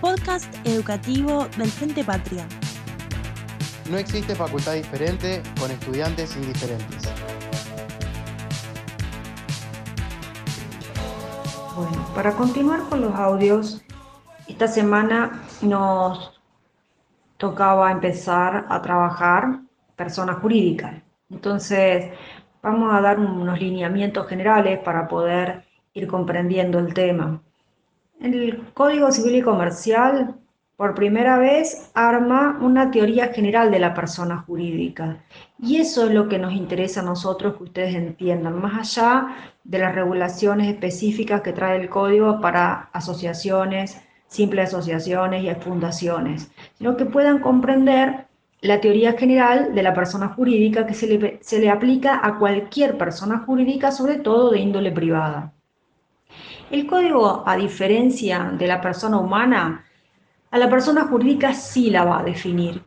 Podcast educativo del Frente Patria. No existe facultad diferente con estudiantes indiferentes. Bueno, para continuar con los audios, esta semana nos tocaba empezar a trabajar persona jurídica. Entonces, vamos a dar unos lineamientos generales para poder ir comprendiendo el tema. El Código Civil y Comercial, por primera vez, arma una teoría general de la persona jurídica. Y eso es lo que nos interesa a nosotros que ustedes entiendan, más allá de las regulaciones específicas que trae el código para asociaciones, simples asociaciones y fundaciones, sino que puedan comprender la teoría general de la persona jurídica que se le, se le aplica a cualquier persona jurídica, sobre todo de índole privada. El código, a diferencia de la persona humana, a la persona jurídica sí la va a definir.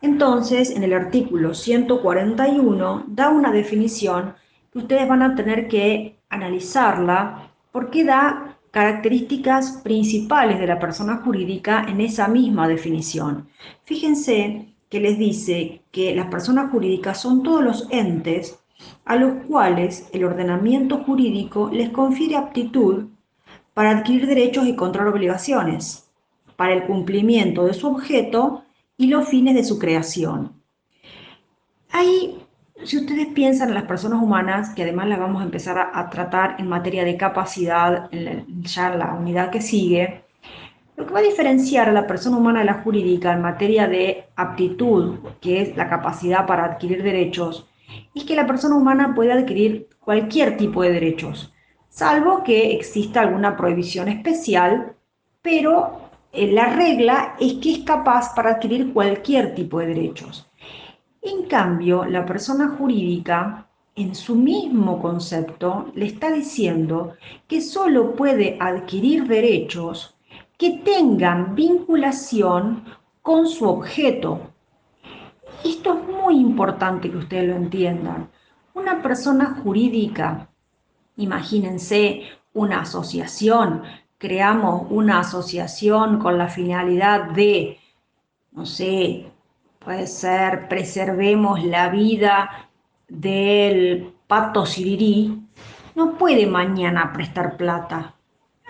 Entonces, en el artículo 141 da una definición que ustedes van a tener que analizarla porque da características principales de la persona jurídica en esa misma definición. Fíjense que les dice que las personas jurídicas son todos los entes a los cuales el ordenamiento jurídico les confiere aptitud para adquirir derechos y controlar obligaciones, para el cumplimiento de su objeto y los fines de su creación. Ahí, si ustedes piensan en las personas humanas, que además las vamos a empezar a, tratar en materia de capacidad, ya en la unidad que sigue, lo que va a diferenciar a la persona humana de la jurídica en materia de aptitud, que es la capacidad para adquirir derechos, es que la persona humana puede adquirir cualquier tipo de derechos, salvo que exista alguna prohibición especial, pero eh, la regla es que es capaz para adquirir cualquier tipo de derechos. En cambio, la persona jurídica, en su mismo concepto, le está diciendo que solo puede adquirir derechos que tengan vinculación con su objeto. Esto es muy importante que ustedes lo entiendan. Una persona jurídica Imagínense una asociación, creamos una asociación con la finalidad de, no sé, puede ser, preservemos la vida del pato sirirí, no puede mañana prestar plata.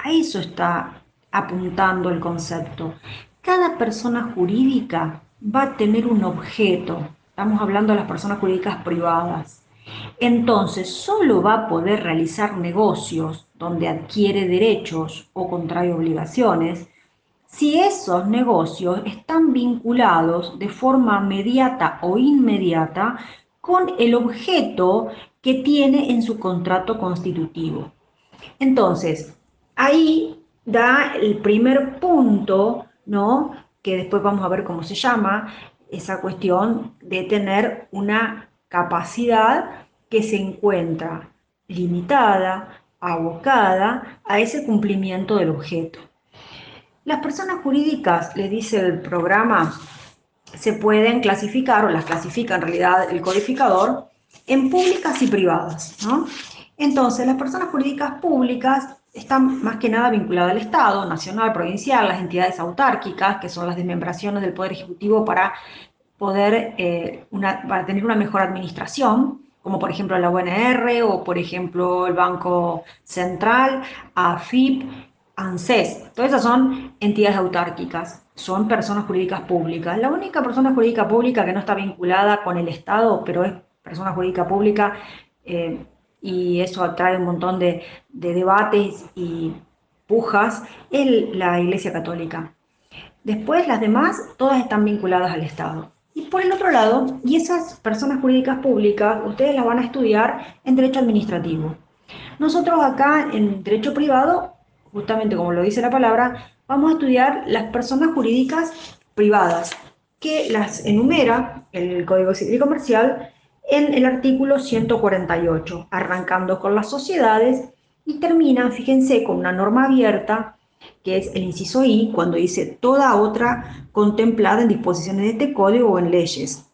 A eso está apuntando el concepto. Cada persona jurídica va a tener un objeto. Estamos hablando de las personas jurídicas privadas entonces solo va a poder realizar negocios donde adquiere derechos o contrae obligaciones si esos negocios están vinculados de forma mediata o inmediata con el objeto que tiene en su contrato constitutivo. Entonces, ahí da el primer punto, ¿no? Que después vamos a ver cómo se llama, esa cuestión de tener una capacidad que se encuentra limitada, abocada a ese cumplimiento del objeto. Las personas jurídicas, le dice el programa, se pueden clasificar, o las clasifica en realidad el codificador, en públicas y privadas. Entonces, las personas jurídicas públicas están más que nada vinculadas al Estado, nacional, provincial, las entidades autárquicas, que son las desmembraciones del Poder Ejecutivo para poder eh, para tener una mejor administración, como por ejemplo la UNR o por ejemplo el Banco Central, AFIP, ANSES. Todas esas son entidades autárquicas, son personas jurídicas públicas. La única persona jurídica pública que no está vinculada con el Estado, pero es persona jurídica pública, eh, y eso atrae un montón de, de debates y pujas, es la Iglesia Católica. Después las demás, todas están vinculadas al Estado. Y por el otro lado, y esas personas jurídicas públicas, ustedes las van a estudiar en derecho administrativo. Nosotros acá en derecho privado, justamente como lo dice la palabra, vamos a estudiar las personas jurídicas privadas, que las enumera el Código Civil y Comercial en el artículo 148, arrancando con las sociedades y terminan, fíjense, con una norma abierta que es el inciso I, cuando dice toda otra contemplada en disposiciones de este código o en leyes.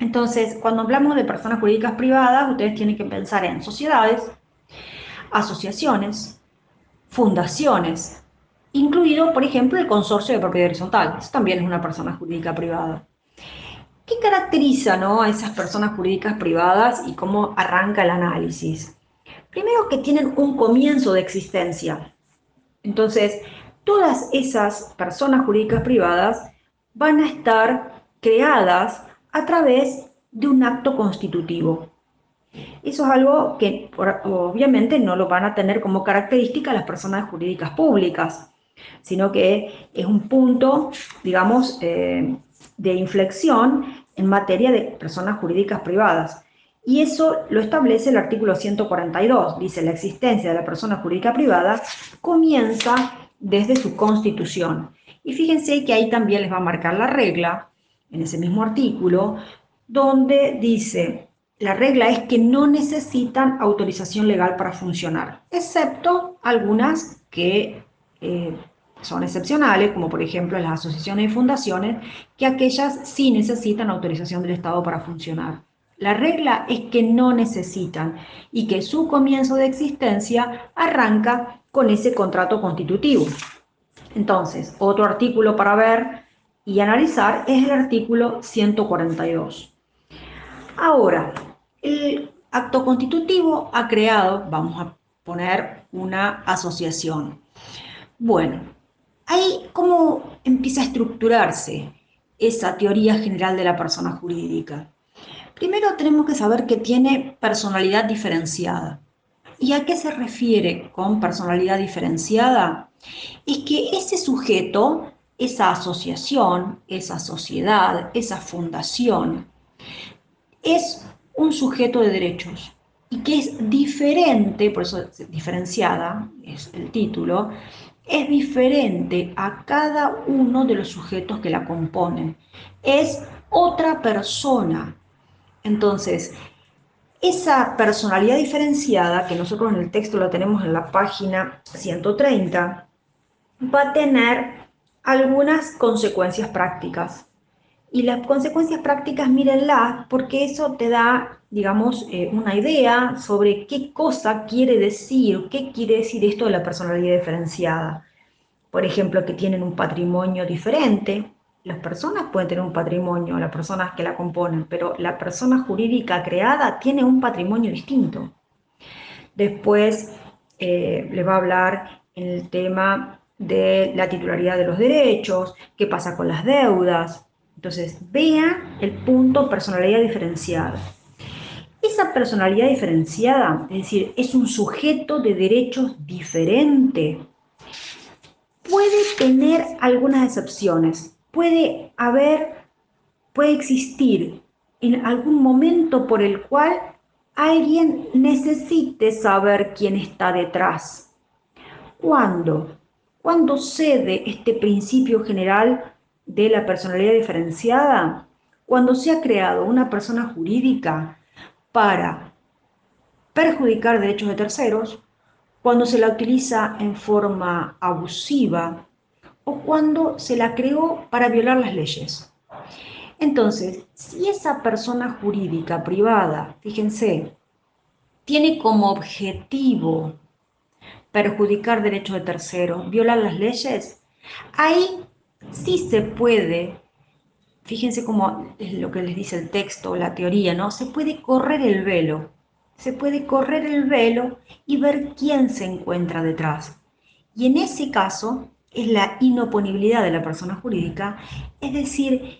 Entonces, cuando hablamos de personas jurídicas privadas, ustedes tienen que pensar en sociedades, asociaciones, fundaciones, incluido, por ejemplo, el consorcio de propiedad horizontal. Eso también es una persona jurídica privada. ¿Qué caracteriza ¿no? a esas personas jurídicas privadas y cómo arranca el análisis? Primero que tienen un comienzo de existencia. Entonces, todas esas personas jurídicas privadas van a estar creadas a través de un acto constitutivo. Eso es algo que obviamente no lo van a tener como característica las personas jurídicas públicas, sino que es un punto, digamos, eh, de inflexión en materia de personas jurídicas privadas. Y eso lo establece el artículo 142. Dice, la existencia de la persona jurídica privada comienza desde su constitución. Y fíjense que ahí también les va a marcar la regla, en ese mismo artículo, donde dice, la regla es que no necesitan autorización legal para funcionar, excepto algunas que eh, son excepcionales, como por ejemplo las asociaciones y fundaciones, que aquellas sí necesitan autorización del Estado para funcionar. La regla es que no necesitan y que su comienzo de existencia arranca con ese contrato constitutivo. Entonces, otro artículo para ver y analizar es el artículo 142. Ahora, el acto constitutivo ha creado, vamos a poner una asociación. Bueno, ahí cómo empieza a estructurarse esa teoría general de la persona jurídica. Primero tenemos que saber que tiene personalidad diferenciada. ¿Y a qué se refiere con personalidad diferenciada? Es que ese sujeto, esa asociación, esa sociedad, esa fundación, es un sujeto de derechos y que es diferente, por eso es diferenciada, es el título, es diferente a cada uno de los sujetos que la componen. Es otra persona. Entonces, esa personalidad diferenciada, que nosotros en el texto la tenemos en la página 130, va a tener algunas consecuencias prácticas. Y las consecuencias prácticas, mírenlas, porque eso te da, digamos, eh, una idea sobre qué cosa quiere decir, qué quiere decir esto de la personalidad diferenciada. Por ejemplo, que tienen un patrimonio diferente, las personas pueden tener un patrimonio, las personas que la componen, pero la persona jurídica creada tiene un patrimonio distinto. Después eh, les va a hablar en el tema de la titularidad de los derechos, qué pasa con las deudas. Entonces, vean el punto personalidad diferenciada. Esa personalidad diferenciada, es decir, es un sujeto de derechos diferente, puede tener algunas excepciones puede haber, puede existir en algún momento por el cual alguien necesite saber quién está detrás. ¿Cuándo? ¿Cuándo cede este principio general de la personalidad diferenciada? Cuando se ha creado una persona jurídica para perjudicar derechos de terceros, cuando se la utiliza en forma abusiva, o cuando se la creó para violar las leyes. Entonces, si esa persona jurídica privada, fíjense, tiene como objetivo perjudicar derechos de terceros, violar las leyes, ahí sí se puede, fíjense cómo es lo que les dice el texto, la teoría, ¿no? Se puede correr el velo, se puede correr el velo y ver quién se encuentra detrás. Y en ese caso, es la inoponibilidad de la persona jurídica, es decir,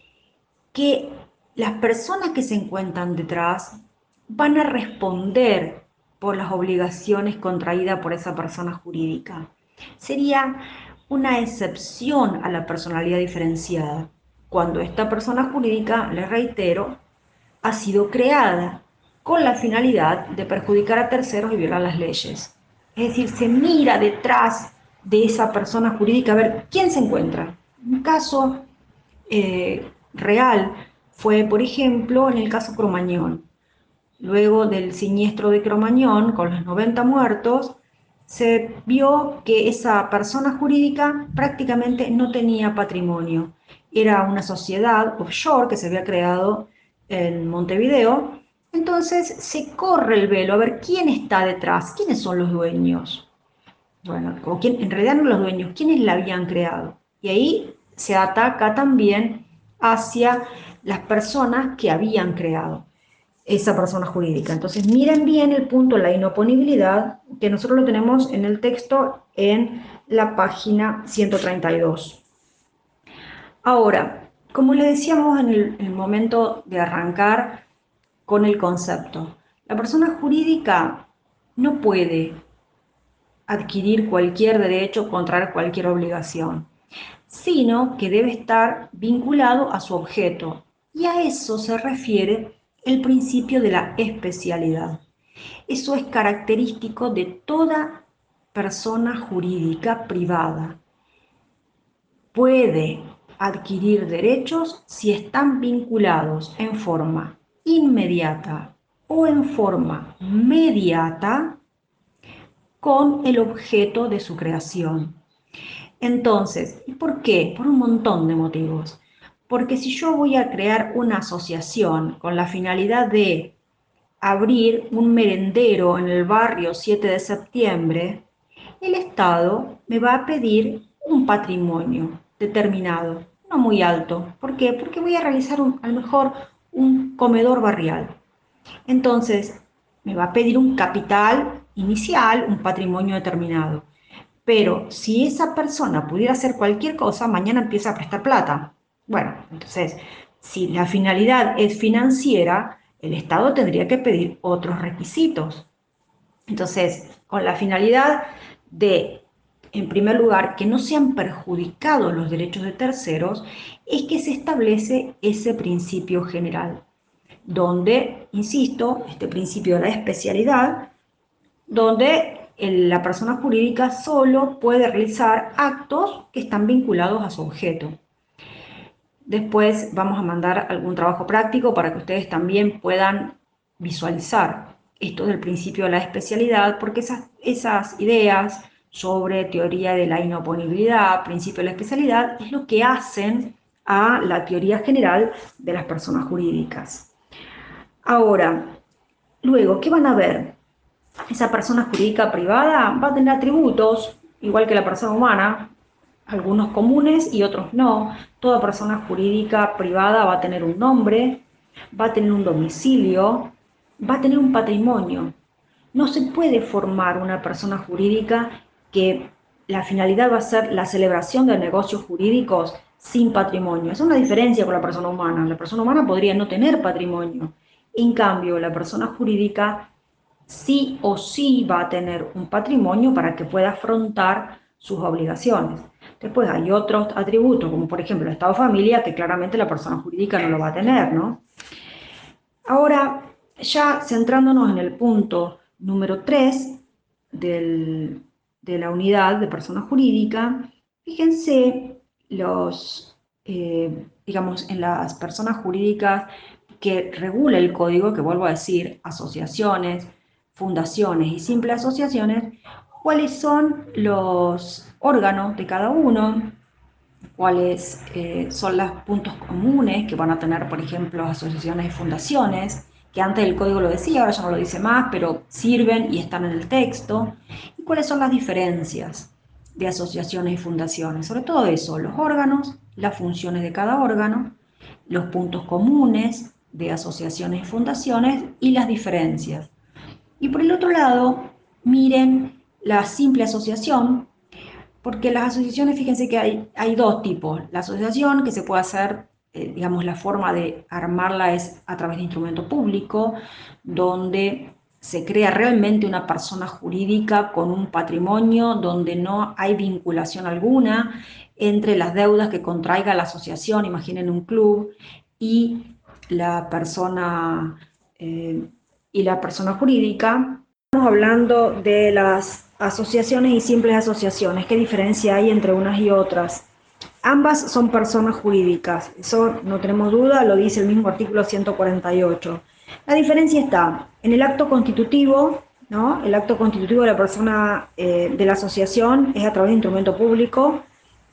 que las personas que se encuentran detrás van a responder por las obligaciones contraídas por esa persona jurídica. Sería una excepción a la personalidad diferenciada, cuando esta persona jurídica, le reitero, ha sido creada con la finalidad de perjudicar a terceros y violar las leyes. Es decir, se mira detrás de esa persona jurídica, a ver quién se encuentra. Un caso eh, real fue, por ejemplo, en el caso Cromañón. Luego del siniestro de Cromañón, con los 90 muertos, se vio que esa persona jurídica prácticamente no tenía patrimonio. Era una sociedad offshore que se había creado en Montevideo Entonces se corre el velo a ver quién está detrás, quiénes son los dueños. Bueno, o quién, en realidad no los dueños, quiénes la habían creado. Y ahí se ataca también hacia las personas que habían creado esa persona jurídica. Entonces, miren bien el punto, la inoponibilidad, que nosotros lo tenemos en el texto en la página 132. Ahora, como les decíamos en el, momento de arrancar con el concepto, la persona jurídica no puede adquirir cualquier derecho, contraer cualquier obligación, sino que debe estar vinculado a su objeto. Y a eso se refiere el principio de la especialidad. Eso es característico de toda persona jurídica privada. Puede adquirir derechos si están vinculados en forma inmediata o en forma mediata con el objeto de su creación. Entonces, ¿y por qué? Por un montón de motivos. Porque si yo voy a crear una asociación con la finalidad de abrir un merendero en el barrio 7 de septiembre, el Estado me va a pedir un patrimonio determinado, no muy alto. ¿Por qué? Porque voy a realizar a lo mejor un comedor barrial. Entonces, me va a pedir un capital inicial, un patrimonio determinado. Pero si esa persona pudiera hacer cualquier cosa, mañana empieza a prestar plata. Bueno, entonces, si la finalidad es financiera, el Estado tendría que pedir otros requisitos. Entonces, con la finalidad de, en primer lugar, que no sean perjudicados los derechos de terceros, es que se establece ese principio general, donde, insisto, este principio de la especialidad, donde la persona jurídica solo puede realizar actos que están vinculados a su objeto. Después vamos a mandar algún trabajo práctico para que ustedes también puedan visualizar esto del principio de la especialidad, porque esas, ideas sobre teoría de la inoponibilidad, principio de la especialidad, es lo que hacen a la teoría general de las personas jurídicas. Ahora, luego, ¿qué van a ver? Esa persona jurídica privada va a tener atributos, igual que la persona humana, algunos comunes y otros no. Toda persona jurídica privada va a tener un nombre, va a tener un domicilio, va a tener un patrimonio. No se puede formar una persona jurídica que la finalidad va a ser la celebración de negocios jurídicos sin patrimonio. Es una diferencia con la persona humana. La persona humana podría no tener patrimonio. En cambio, la persona jurídica sí o sí va a tener un patrimonio para que pueda afrontar sus obligaciones. Después hay otros atributos, como por ejemplo el estado de familia, que claramente la persona jurídica no lo va a tener, ¿no? Ahora, ya centrándonos en el punto número 3 de la unidad de persona jurídica, fíjense los, eh, digamos, en las personas jurídicas que regula el código, que vuelvo a decir, asociaciones, fundaciones y simples asociaciones, cuáles son los órganos de cada uno, cuáles eh, son los puntos comunes que van a tener, por ejemplo, asociaciones y fundaciones, que antes el código lo decía, ahora ya no lo dice más, pero sirven y están en el texto, y cuáles son las diferencias de asociaciones y fundaciones, sobre todo eso, los órganos, las funciones de cada órgano, los puntos comunes de asociaciones y fundaciones y las diferencias. Y por el otro lado, miren la simple asociación, porque las asociaciones, fíjense que hay, hay dos tipos. La asociación que se puede hacer, eh, digamos, la forma de armarla es a través de instrumento público, donde se crea realmente una persona jurídica con un patrimonio donde no hay vinculación alguna entre las deudas que contraiga la asociación, imaginen un club, y la persona, eh, y la persona jurídica. Estamos hablando de las asociaciones y simples asociaciones. ¿Qué diferencia hay entre unas y otras? Ambas son personas jurídicas, eso no tenemos duda, lo dice el mismo artículo 148. La diferencia está en el acto constitutivo, ¿no? El acto constitutivo de la persona eh, de la asociación es a través de instrumento público.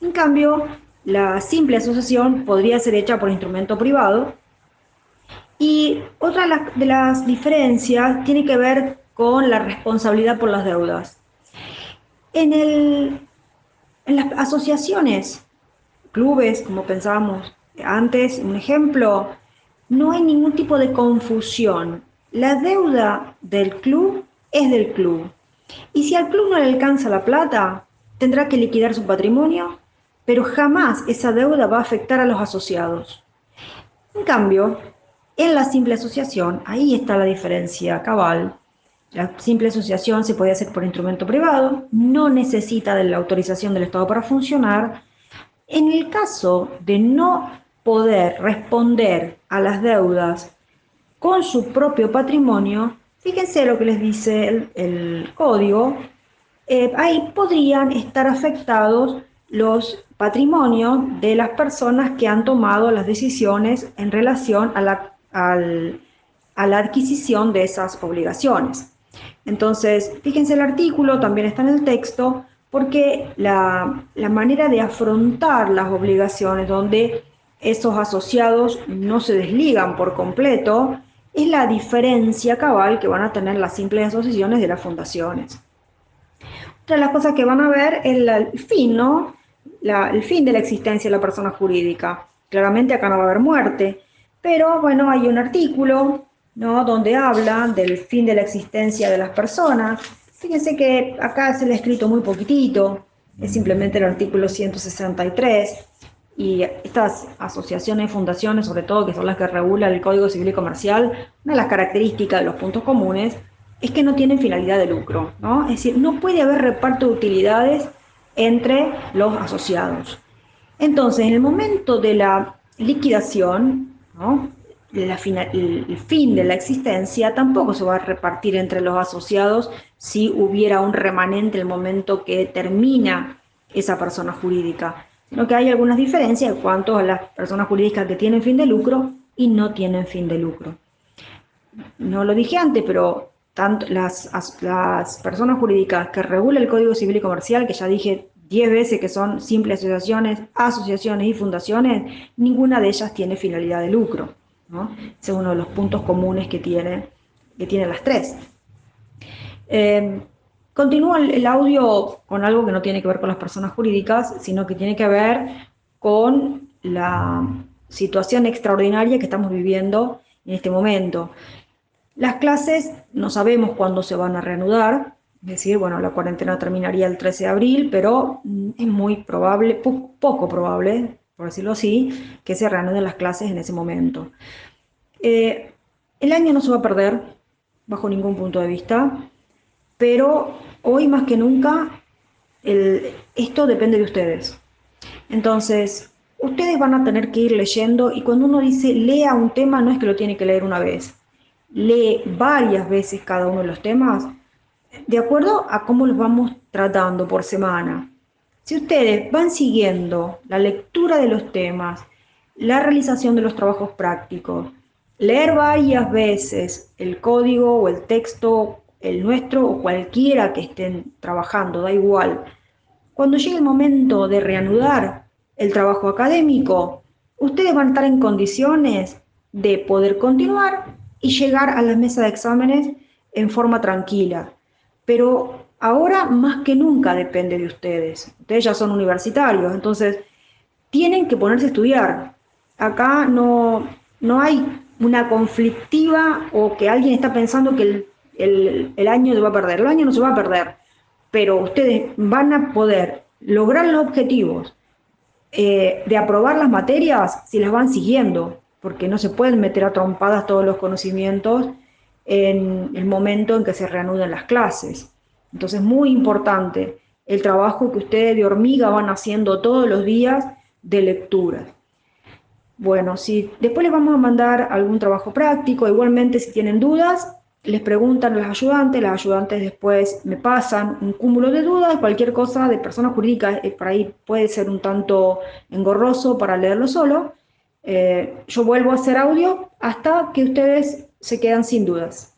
En cambio, la simple asociación podría ser hecha por instrumento privado Y otra de las diferencias tiene que ver con la responsabilidad por las deudas. En, el, en las asociaciones, clubes, como pensábamos antes, un ejemplo, no hay ningún tipo de confusión. La deuda del club es del club. Y si al club no le alcanza la plata, tendrá que liquidar su patrimonio, pero jamás esa deuda va a afectar a los asociados. En cambio, en la simple asociación, ahí está la diferencia cabal. La simple asociación se puede hacer por instrumento privado, no necesita de la autorización del Estado para funcionar. En el caso de no poder responder a las deudas con su propio patrimonio, fíjense lo que les dice el, código, eh, ahí podrían estar afectados los patrimonios de las personas que han tomado las decisiones en relación a la, a la adquisición de esas obligaciones. Entonces, fíjense el artículo, también está en el texto, porque la, la manera de afrontar las obligaciones donde esos asociados no se desligan por completo, es la diferencia cabal que van a tener las simples asociaciones de las fundaciones. Otra de las cosas que van a ver es el fin, ¿no? el fin de la existencia de la persona jurídica. Claramente acá no va a haber muerte, pero bueno, hay un artículo ¿no? donde habla del fin de la existencia de las personas. Fíjense que acá se le ha escrito muy poquitito, es simplemente el artículo 163 y estas asociaciones, fundaciones, sobre todo, que son las que regulan el Código Civil y Comercial, una de las características de los puntos comunes es que no tienen finalidad de lucro, ¿no? Es decir, no puede haber reparto de utilidades entre los asociados. Entonces, en el momento de la liquidación, ¿no? El fin de la existencia tampoco se va a repartir entre los asociados si hubiera un remanente en el momento que termina esa persona jurídica sino que hay algunas diferencias en cuanto a las personas jurídicas que tienen fin de lucro y no tienen fin de lucro. No lo dije antes, pero tanto las, las personas jurídicas que regula el Código Civil y Comercial, que ya dije 10 veces que son simples asociaciones, asociaciones y fundaciones, ninguna de ellas tiene finalidad de lucro. Ese es uno de los puntos comunes que tiene, que tiene las tres. Eh, Continúa el, audio con algo que no tiene que ver con las personas jurídicas, sino que tiene que ver con la situación extraordinaria que estamos viviendo en este momento. Las clases no sabemos cuándo se van a reanudar, es decir, bueno, la cuarentena terminaría el 13 de abril, pero es muy probable, poco probable, por decirlo así, que se reanuden las clases en ese momento. Eh, el año no se va a perder, bajo ningún punto de vista pero hoy más que nunca esto depende de ustedes. Entonces, ustedes van a tener que ir leyendo y cuando uno dice lea un tema no es que lo tiene que leer una vez, lee varias veces cada uno de los temas de acuerdo a cómo los vamos tratando por semana. Si ustedes van siguiendo la lectura de los temas, la realización de los trabajos prácticos, leer varias veces el código o el texto el nuestro o cualquiera que estén trabajando, da igual. Cuando llegue el momento de reanudar el trabajo académico, ustedes van a estar en condiciones de poder continuar y llegar a las mesas de exámenes en forma tranquila. Pero ahora más que nunca depende de ustedes. Ustedes ya son universitarios, entonces tienen que ponerse a estudiar. Acá no, no hay una conflictiva o que alguien está pensando que el el, año se va a perder. El año no se va a perder, pero ustedes van a poder lograr los objetivos eh, de aprobar las materias si las van siguiendo, porque no se pueden meter a trompadas todos los conocimientos en el momento en que se reanuden las clases. Entonces, muy importante el trabajo que ustedes de hormiga van haciendo todos los días de lectura. Bueno, si después les vamos a mandar algún trabajo práctico, igualmente si tienen dudas, les preguntan a los ayudantes, las ayudantes después me pasan un cúmulo de dudas, cualquier cosa de persona jurídica, eh, por ahí puede ser un tanto engorroso para leerlo solo. Eh, yo vuelvo a hacer audio hasta que ustedes se quedan sin dudas.